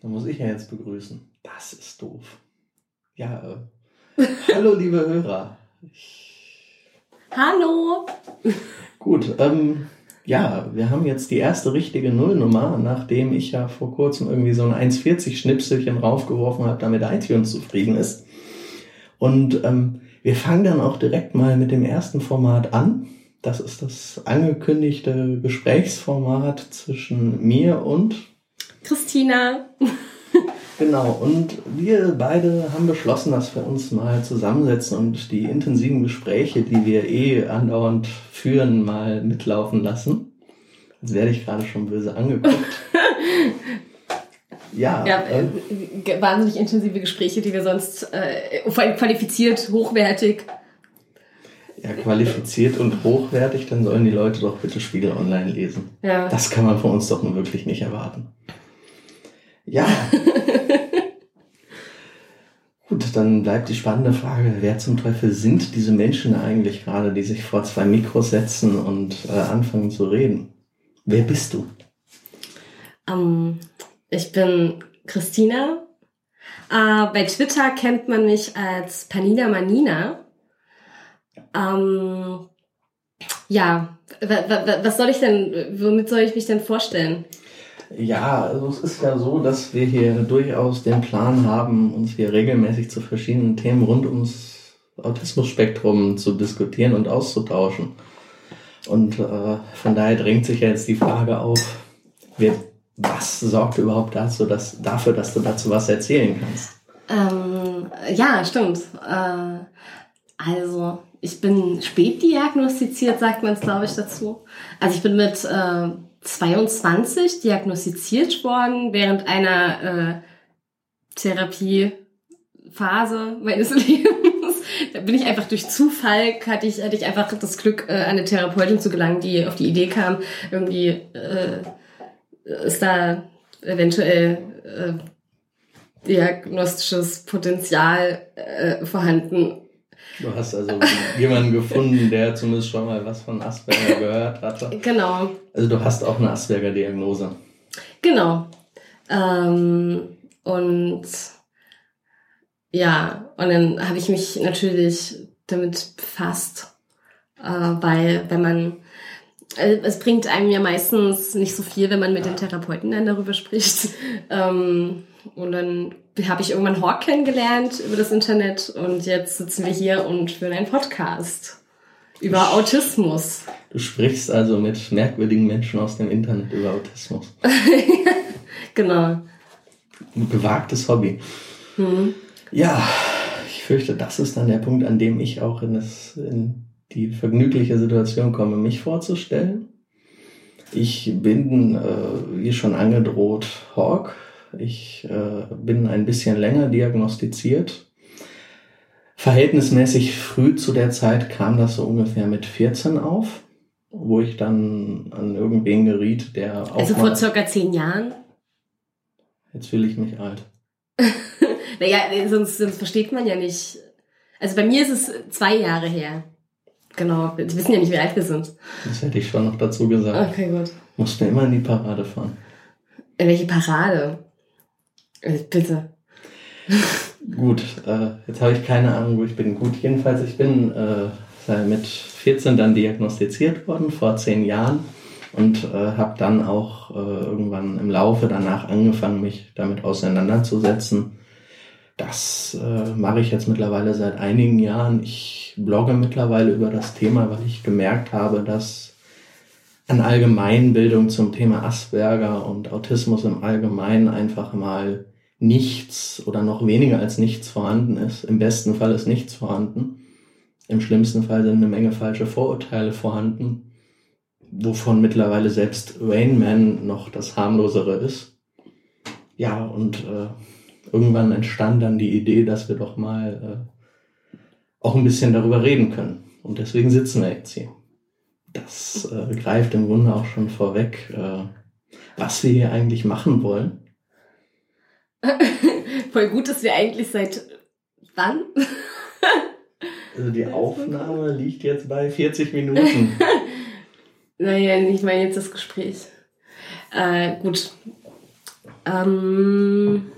Da muss ich ja jetzt begrüßen. Das ist doof. Ja, äh, hallo liebe Hörer. Hallo. Gut, ähm, ja, wir haben jetzt die erste richtige Nullnummer, nachdem ich ja vor kurzem irgendwie so ein 1,40-Schnipselchen raufgeworfen habe, damit iTunes zufrieden ist. Und ähm, wir fangen dann auch direkt mal mit dem ersten Format an. Das ist das angekündigte Gesprächsformat zwischen mir und Christina. Genau, und wir beide haben beschlossen, dass wir uns mal zusammensetzen und die intensiven Gespräche, die wir eh andauernd führen, mal mitlaufen lassen. Jetzt werde ich gerade schon böse angeguckt. ja, ja äh, wahnsinnig intensive Gespräche, die wir sonst äh, qualifiziert, hochwertig. Ja, qualifiziert und hochwertig, dann sollen die Leute doch bitte Spiegel online lesen. Ja. Das kann man von uns doch nun wirklich nicht erwarten. Ja. Gut, dann bleibt die spannende Frage, wer zum Teufel sind diese Menschen eigentlich gerade, die sich vor zwei Mikros setzen und äh, anfangen zu reden? Wer bist du? Um, ähm, ich bin Christina. Uh, bei Twitter kennt man mich als Panina Manina. Um, ähm, ja, was soll ich denn, womit soll ich mich denn vorstellen? Ja, also es ist ja so, dass wir hier durchaus den Plan haben, uns hier regelmäßig zu verschiedenen Themen rund ums Autismus-Spektrum zu diskutieren und auszutauschen. Und äh, von daher drängt sich ja jetzt die Frage auf, wer, was sorgt überhaupt dazu, dass, dafür, dass du dazu was erzählen kannst? Ähm, ja, stimmt. Äh, also, ich bin spät diagnostiziert, sagt man es, glaube ich, dazu. Also ich bin mit äh, 22 diagnostiziert worden während einer äh, Therapiephase meines Lebens. Da bin ich einfach durch Zufall, hatte ich, hatte ich einfach das Glück, äh, eine Therapeutin zu gelangen, die auf die Idee kam, irgendwie äh, ist da eventuell äh, diagnostisches Potenzial äh, vorhanden Du hast also jemanden gefunden, der zumindest schon mal was von Asperger gehört hatte. Genau. Also du hast auch eine Asperger-Diagnose. Genau. Ähm, und ja, und dann habe ich mich natürlich damit befasst, äh, weil wenn man äh, es bringt einem ja meistens nicht so viel, wenn man mit den Therapeuten dann darüber spricht. Ähm, und dann habe ich irgendwann Hawk kennengelernt über das Internet und jetzt sitzen wir hier und führen einen Podcast über Autismus. Du sprichst also mit merkwürdigen Menschen aus dem Internet über Autismus. genau. Ein gewagtes Hobby. Mhm. Ja, ich fürchte, das ist dann der Punkt, an dem ich auch in, das, in die vergnügliche Situation komme, mich vorzustellen. Ich bin, äh, wie schon angedroht, Hawk ich äh, bin ein bisschen länger diagnostiziert. Verhältnismäßig früh zu der Zeit kam das so ungefähr mit 14 auf, wo ich dann an irgendwen geriet, der auch. Also vor circa zehn Jahren? Jetzt fühle ich mich alt. naja, sonst, sonst versteht man ja nicht. Also bei mir ist es zwei Jahre her. Genau, die wissen ja nicht, wie alt wir sind. Das hätte ich schon noch dazu gesagt. Okay, gut. Mussten immer in die Parade fahren. In welche Parade? Äh, bitte. Gut, äh, jetzt habe ich keine Ahnung, wo ich bin. Gut, jedenfalls, ich bin äh, mit 14 dann diagnostiziert worden, vor zehn Jahren. Und äh, habe dann auch äh, irgendwann im Laufe danach angefangen, mich damit auseinanderzusetzen. Das äh, mache ich jetzt mittlerweile seit einigen Jahren. Ich blogge mittlerweile über das Thema, weil ich gemerkt habe, dass an Allgemeinbildung zum Thema Asperger und Autismus im Allgemeinen einfach mal nichts oder noch weniger als nichts vorhanden ist. Im besten Fall ist nichts vorhanden. Im schlimmsten Fall sind eine Menge falsche Vorurteile vorhanden, wovon mittlerweile selbst Rainman noch das harmlosere ist. Ja, und äh, irgendwann entstand dann die Idee, dass wir doch mal äh, auch ein bisschen darüber reden können. Und deswegen sitzen wir jetzt hier das äh, greift im Grunde auch schon vorweg, äh, was wir hier eigentlich machen wollen. Voll gut, dass wir eigentlich seit wann? also die Aufnahme liegt jetzt bei 40 Minuten. naja, ich meine jetzt das Gespräch. Äh, gut. Ähm,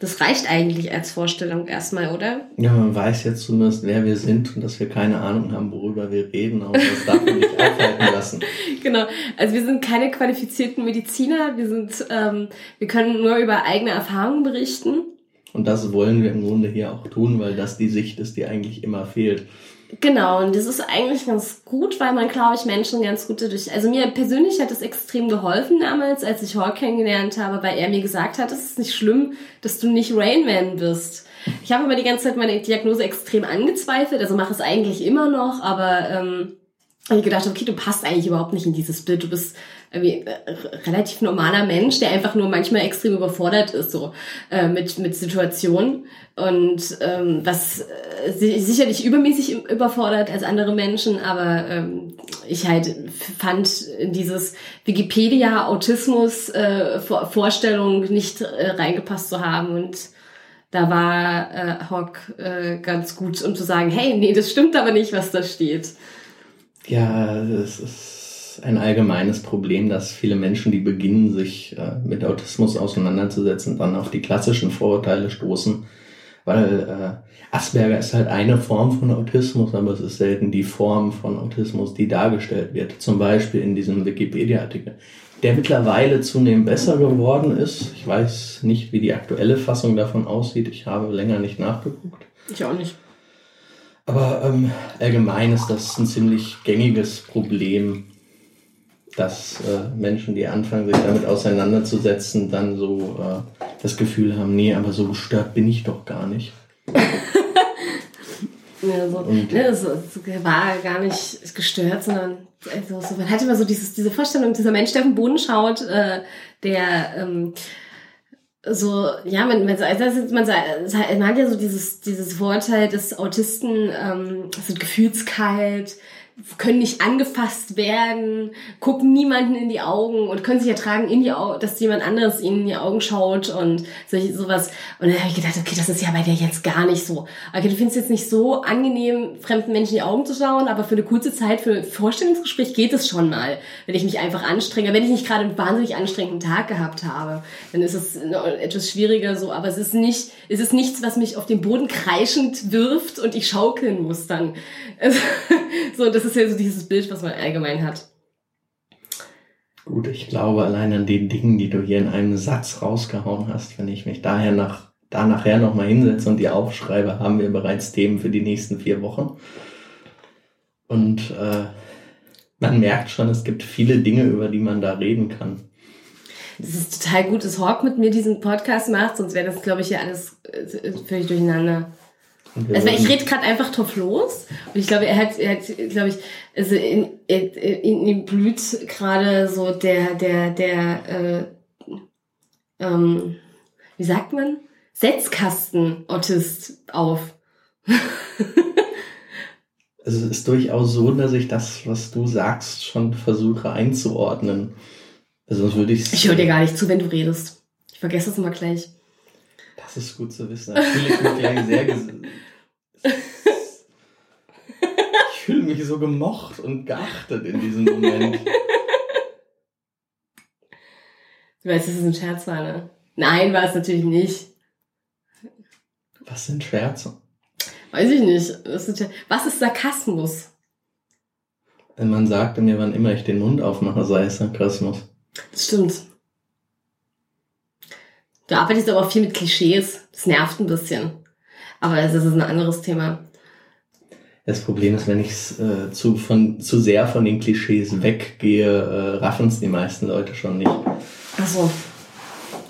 das reicht eigentlich als Vorstellung erstmal, oder? Ja, man weiß jetzt zumindest, wer wir sind und dass wir keine Ahnung haben, worüber wir reden, aber das darf man nicht aufhalten lassen. Genau. Also wir sind keine qualifizierten Mediziner, wir sind, ähm, wir können nur über eigene Erfahrungen berichten. Und das wollen wir im Grunde hier auch tun, weil das die Sicht ist, die eigentlich immer fehlt. Genau, und das ist eigentlich ganz gut, weil man, glaube ich, Menschen ganz gut dadurch. Also mir persönlich hat es extrem geholfen damals, als ich Hawk kennengelernt habe, weil er mir gesagt hat, es ist nicht schlimm, dass du nicht Rainman bist. Ich habe aber die ganze Zeit meine Diagnose extrem angezweifelt, also mache es eigentlich immer noch, aber ähm, ich gedacht, okay, du passt eigentlich überhaupt nicht in dieses Bild. Du bist relativ normaler Mensch, der einfach nur manchmal extrem überfordert ist so äh, mit mit Situationen und ähm, was äh, sicherlich übermäßig überfordert als andere Menschen, aber ähm, ich halt fand dieses Wikipedia Autismus äh, Vorstellung nicht äh, reingepasst zu haben und da war äh, Hawk äh, ganz gut, um zu sagen, hey, nee, das stimmt aber nicht, was da steht. Ja, das ist ein allgemeines Problem, dass viele Menschen, die beginnen, sich äh, mit Autismus auseinanderzusetzen, dann auf die klassischen Vorurteile stoßen. Weil äh, Asperger ist halt eine Form von Autismus, aber es ist selten die Form von Autismus, die dargestellt wird. Zum Beispiel in diesem Wikipedia-Artikel, der mittlerweile zunehmend besser geworden ist. Ich weiß nicht, wie die aktuelle Fassung davon aussieht. Ich habe länger nicht nachgeguckt. Ich auch nicht. Aber ähm, allgemein ist das ein ziemlich gängiges Problem, dass äh, Menschen, die anfangen, sich damit auseinanderzusetzen, dann so äh, das Gefühl haben, nee, aber so gestört bin ich doch gar nicht. ja, so, Und, ne, es, es war gar nicht gestört, sondern also, so, man hatte immer so dieses, diese Vorstellung, dieser Mensch, der auf den Boden schaut, äh, der ähm, so, ja, man, man, also man, man hat ja so dieses, dieses Vorteil, dass Autisten ähm, sind gefühlskalt, können nicht angefasst werden, gucken niemanden in die Augen und können sich ertragen, in die Augen, dass jemand anderes ihnen in die Augen schaut und solche, sowas. Und dann habe ich gedacht, okay, das ist ja bei dir jetzt gar nicht so. Okay, du findest jetzt nicht so angenehm, fremden Menschen in die Augen zu schauen, aber für eine kurze Zeit, für Vorstellungsgespräch geht es schon mal, wenn ich mich einfach anstrenge. Wenn ich nicht gerade einen wahnsinnig anstrengenden Tag gehabt habe, dann ist es etwas schwieriger so, aber es ist nicht, es ist nichts, was mich auf den Boden kreischend wirft und ich schaukeln muss dann. so, das ist ja so dieses Bild, was man allgemein hat. Gut, ich glaube allein an den Dingen, die du hier in einem Satz rausgehauen hast, wenn ich mich daher nach, da nachher nochmal hinsetze und die aufschreibe, haben wir bereits Themen für die nächsten vier Wochen. Und äh, man merkt schon, es gibt viele Dinge, über die man da reden kann. Das ist total gut, dass Hawk mit mir diesen Podcast macht, sonst wäre das, glaube ich, ja alles äh, völlig durcheinander. Also ich rede gerade einfach drauf los und ich glaube, er hat, er hat, glaube ich, also in, in, in ihm blüht gerade so der, der, der, äh, ähm, wie sagt man, Setzkasten-Autist auf. also es ist durchaus so, dass ich das, was du sagst, schon versuche einzuordnen. Also sonst würde ich. Ich höre dir gar nicht zu, wenn du redest. Ich vergesse das immer gleich. Das ist gut zu wissen. Da fühle ich mich gleich sehr Ich fühle mich so gemocht und geachtet in diesem Moment. Du weißt, dass es ein Scherz war, ne? Nein, war es natürlich nicht. Was sind Scherze? Weiß ich nicht. Was ist Sarkasmus? Man sagte mir, wann immer ich den Mund aufmache, sei es Sarkasmus. Das stimmt. Du arbeitest aber auch viel mit Klischees. Das nervt ein bisschen. Aber das ist ein anderes Thema. Das Problem ist, wenn ich äh, zu, von, zu sehr von den Klischees weggehe, äh, raffen es die meisten Leute schon nicht. Ach so.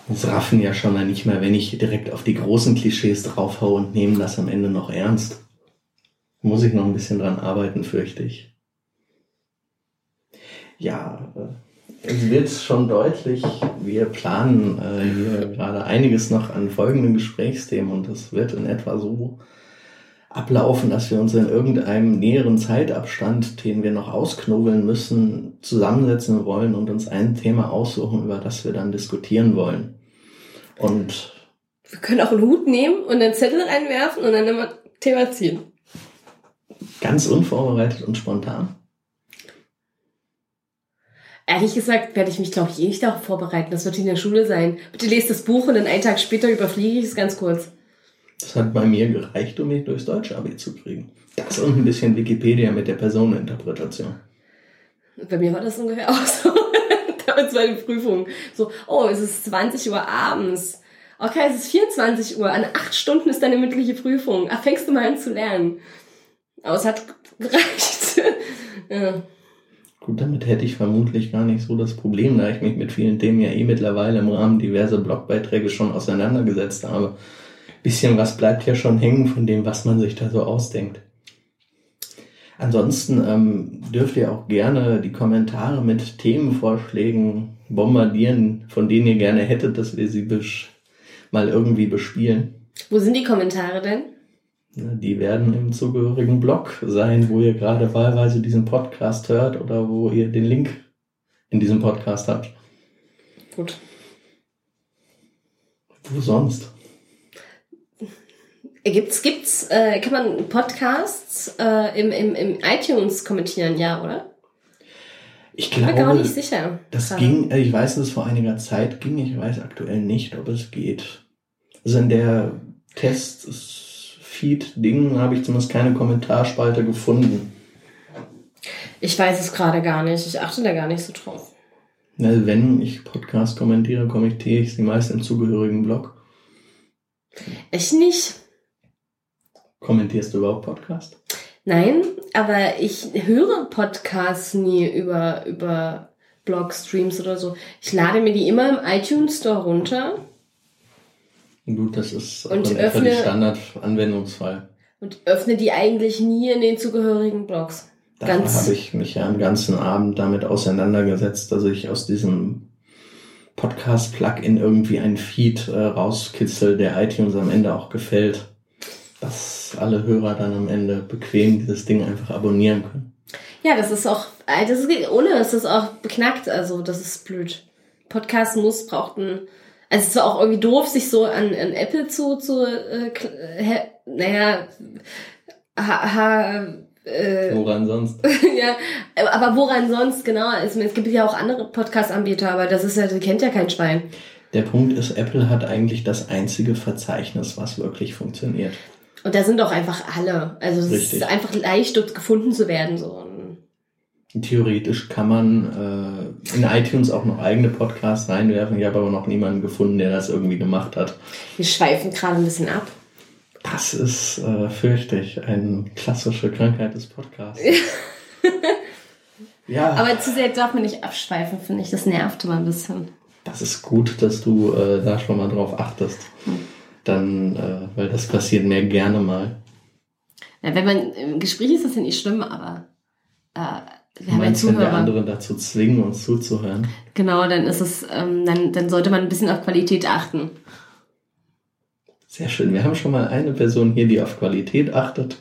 Das raffen ja schon mal nicht mehr, wenn ich direkt auf die großen Klischees draufhaue und nehmen das am Ende noch ernst. Muss ich noch ein bisschen dran arbeiten, fürchte ich. Ja, äh, es wird schon deutlich, wir planen äh, hier gerade einiges noch an folgenden Gesprächsthemen und es wird in etwa so ablaufen, dass wir uns in irgendeinem näheren Zeitabstand, den wir noch ausknobeln müssen, zusammensetzen wollen und uns ein Thema aussuchen, über das wir dann diskutieren wollen. Und wir können auch einen Hut nehmen und einen Zettel reinwerfen und dann ein Thema ziehen. Ganz unvorbereitet und spontan. Ehrlich gesagt werde ich mich, glaube ich, eh nicht darauf vorbereiten. Das wird in der Schule sein. Bitte lest das Buch und dann einen Tag später überfliege ich es ganz kurz. Das hat bei mir gereicht, um mich durchs deutsche Abi zu kriegen. Das und ein bisschen Wikipedia mit der Personeninterpretation. Bei mir war das ungefähr auch so. Damals bei den Prüfungen. So, oh, es ist 20 Uhr abends. Okay, es ist 24 Uhr. An acht Stunden ist deine mündliche Prüfung. Ach, fängst du mal an zu lernen. Aber es hat gereicht. ja. Gut, damit hätte ich vermutlich gar nicht so das Problem, da ich mich mit vielen Themen ja eh mittlerweile im Rahmen diverser Blogbeiträge schon auseinandergesetzt habe. Bisschen was bleibt ja schon hängen von dem, was man sich da so ausdenkt. Ansonsten ähm, dürft ihr auch gerne die Kommentare mit Themenvorschlägen bombardieren, von denen ihr gerne hättet, dass wir sie mal irgendwie bespielen. Wo sind die Kommentare denn? Die werden im zugehörigen Blog sein, wo ihr gerade wahlweise diesen Podcast hört oder wo ihr den Link in diesem Podcast habt. Gut. Wo sonst? Gibt's, gibt's, äh, kann man Podcasts äh, im, im, im iTunes kommentieren, ja, oder? Ich glaube, ich bin gar nicht sicher. Das gerade. ging, äh, ich weiß, dass es vor einiger Zeit ging, ich weiß aktuell nicht, ob es geht. Also in der Test Feed-Ding habe ich zumindest keine Kommentarspalte gefunden. Ich weiß es gerade gar nicht. Ich achte da gar nicht so drauf. Na, wenn ich Podcast kommentiere, kommentiere ich sie meist im zugehörigen Blog. Ich nicht. Kommentierst du überhaupt Podcast? Nein, aber ich höre Podcasts nie über, über Blog-Streams oder so. Ich lade mir die immer im iTunes Store runter Gut, das ist und öffne, Standard-Anwendungsfall. Und öffne die eigentlich nie in den zugehörigen Blogs. Da habe ich mich ja einen ganzen Abend damit auseinandergesetzt, dass ich aus diesem Podcast-Plugin irgendwie ein Feed äh, rauskitzel, der iTunes am Ende auch gefällt. Dass alle Hörer dann am Ende bequem dieses Ding einfach abonnieren können. Ja, das ist auch, äh, das ist, ohne ist das auch beknackt, also das ist blöd. Podcast muss, braucht ein also es war auch irgendwie doof, sich so an, an Apple zu, zu äh, äh, naja, ha, ha, äh, woran sonst? ja, aber woran sonst, genau. Es, es gibt ja auch andere Podcast-Anbieter, aber das ist ja, das kennt ja kein Schwein. Der Punkt ist, Apple hat eigentlich das einzige Verzeichnis, was wirklich funktioniert. Und da sind doch einfach alle. Also es Richtig. ist einfach leicht, dort gefunden zu werden. So. Theoretisch kann man äh, in iTunes auch noch eigene Podcasts reinwerfen. Ich habe aber noch niemanden gefunden, der das irgendwie gemacht hat. Wir schweifen gerade ein bisschen ab. Das ist, äh, fürchte ich, eine klassische Krankheit des Podcasts. ja. Aber zu sehr darf man nicht abschweifen, finde ich. Das nervt immer ein bisschen. Das ist gut, dass du äh, da schon mal drauf achtest. Hm. Dann, äh, weil das passiert mir gerne mal. Ja, wenn man im Gespräch ist, das ja nicht schlimm, aber äh, wir haben meinst, wenn wir andere dazu zwingen, uns zuzuhören? Genau, dann ist es, ähm, dann, dann sollte man ein bisschen auf Qualität achten. Sehr schön. Wir haben schon mal eine Person hier, die auf Qualität achtet.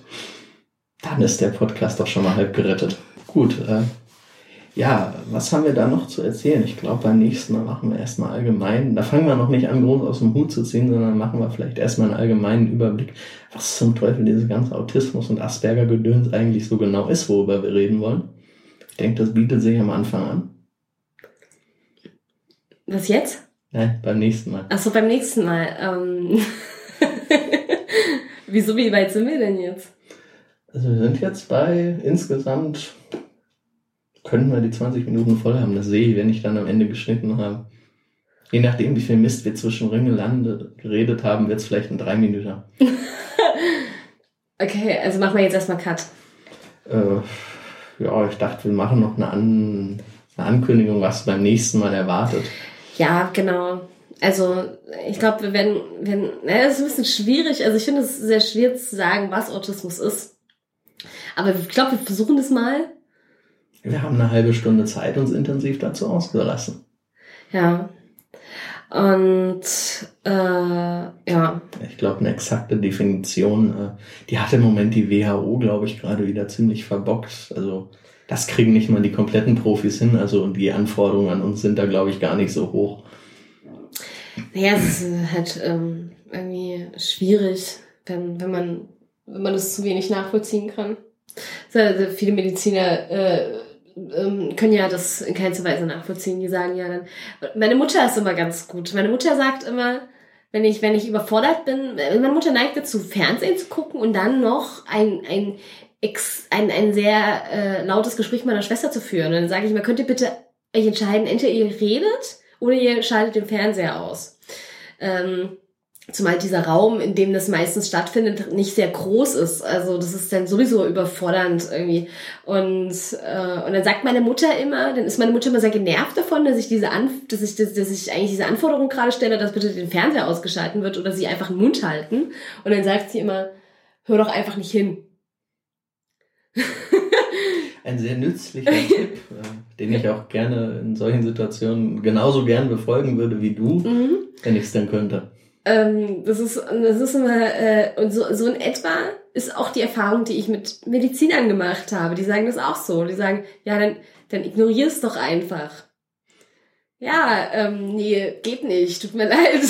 Dann ist der Podcast doch schon mal halb gerettet. Gut, äh, ja, was haben wir da noch zu erzählen? Ich glaube, beim nächsten Mal machen wir erstmal allgemein. Da fangen wir noch nicht an, groß aus dem Hut zu ziehen, sondern machen wir vielleicht erstmal einen allgemeinen Überblick, was zum Teufel dieses ganze Autismus und Asperger-Gedöns eigentlich so genau ist, worüber wir reden wollen. Ich denke, das bietet sich am Anfang an. Was jetzt? Nein, beim nächsten Mal. Achso, beim nächsten Mal. Ähm Wieso, wie weit sind wir denn jetzt? Also wir sind jetzt bei insgesamt, könnten wir die 20 Minuten voll haben. Das sehe ich, wenn ich dann am Ende geschnitten habe. Je nachdem, wie viel Mist wir zwischendrin gelandet, geredet haben, wird es vielleicht ein 3 Minuten. okay, also machen wir jetzt erstmal Cut. Äh, ja, ich dachte, wir machen noch eine, An eine Ankündigung, was beim nächsten Mal erwartet. Ja, genau. Also ich glaube, wir werden, werden, naja, das ist ein bisschen schwierig. Also ich finde es sehr schwer zu sagen, was Autismus ist. Aber ich glaube, wir versuchen das mal. Wir haben eine halbe Stunde Zeit, uns intensiv dazu auszulassen. Ja. Und äh, ja. Ich glaube, eine exakte Definition, äh, die hat im Moment die WHO, glaube ich, gerade wieder ziemlich verbockt. Also das kriegen nicht mal die kompletten Profis hin. Also und die Anforderungen an uns sind da, glaube ich, gar nicht so hoch. Naja, es ist halt ähm, irgendwie schwierig, wenn, wenn man wenn man das zu wenig nachvollziehen kann. Also viele Mediziner äh, ähm, können ja das in keinster Weise nachvollziehen. Die sagen ja dann, meine Mutter ist immer ganz gut. Meine Mutter sagt immer, wenn ich, wenn ich überfordert bin, meine Mutter neigt dazu, Fernsehen zu gucken und dann noch ein, ein, ein, ein sehr äh, lautes Gespräch meiner Schwester zu führen. Und dann sage ich mal, könnt ihr bitte euch entscheiden, entweder ihr redet oder ihr schaltet den Fernseher aus. Ähm, Zumal dieser Raum, in dem das meistens stattfindet, nicht sehr groß ist. Also das ist dann sowieso überfordernd irgendwie. Und, äh, und dann sagt meine Mutter immer, dann ist meine Mutter immer sehr genervt davon, dass ich diese Anf dass ich, dass, dass ich eigentlich diese Anforderung gerade stelle, dass bitte den Fernseher ausgeschalten wird oder sie einfach den Mund halten. Und dann sagt sie immer, hör doch einfach nicht hin. Ein sehr nützlicher Tipp, äh, den ich auch gerne in solchen Situationen genauso gern befolgen würde wie du, mhm. wenn ich es denn könnte. Ähm, das ist, das ist immer, äh, und so, so in etwa ist auch die Erfahrung, die ich mit Medizinern gemacht habe. Die sagen das auch so. Die sagen, ja, dann, dann ignorier es doch einfach. Ja, ähm, nee, geht nicht, tut mir leid.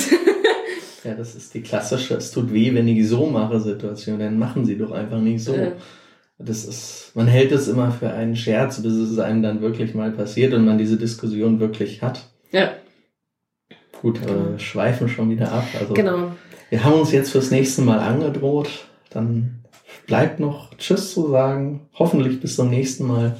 ja, das ist die klassische, es tut weh, wenn ich so mache Situation, dann machen sie doch einfach nicht so. Äh. Das ist, man hält es immer für einen Scherz, bis es einem dann wirklich mal passiert und man diese Diskussion wirklich hat. Ja. Gut, genau. äh, schweifen schon wieder ab. Also genau. Wir haben uns jetzt fürs nächste Mal angedroht. Dann bleibt noch Tschüss zu sagen. Hoffentlich bis zum nächsten Mal.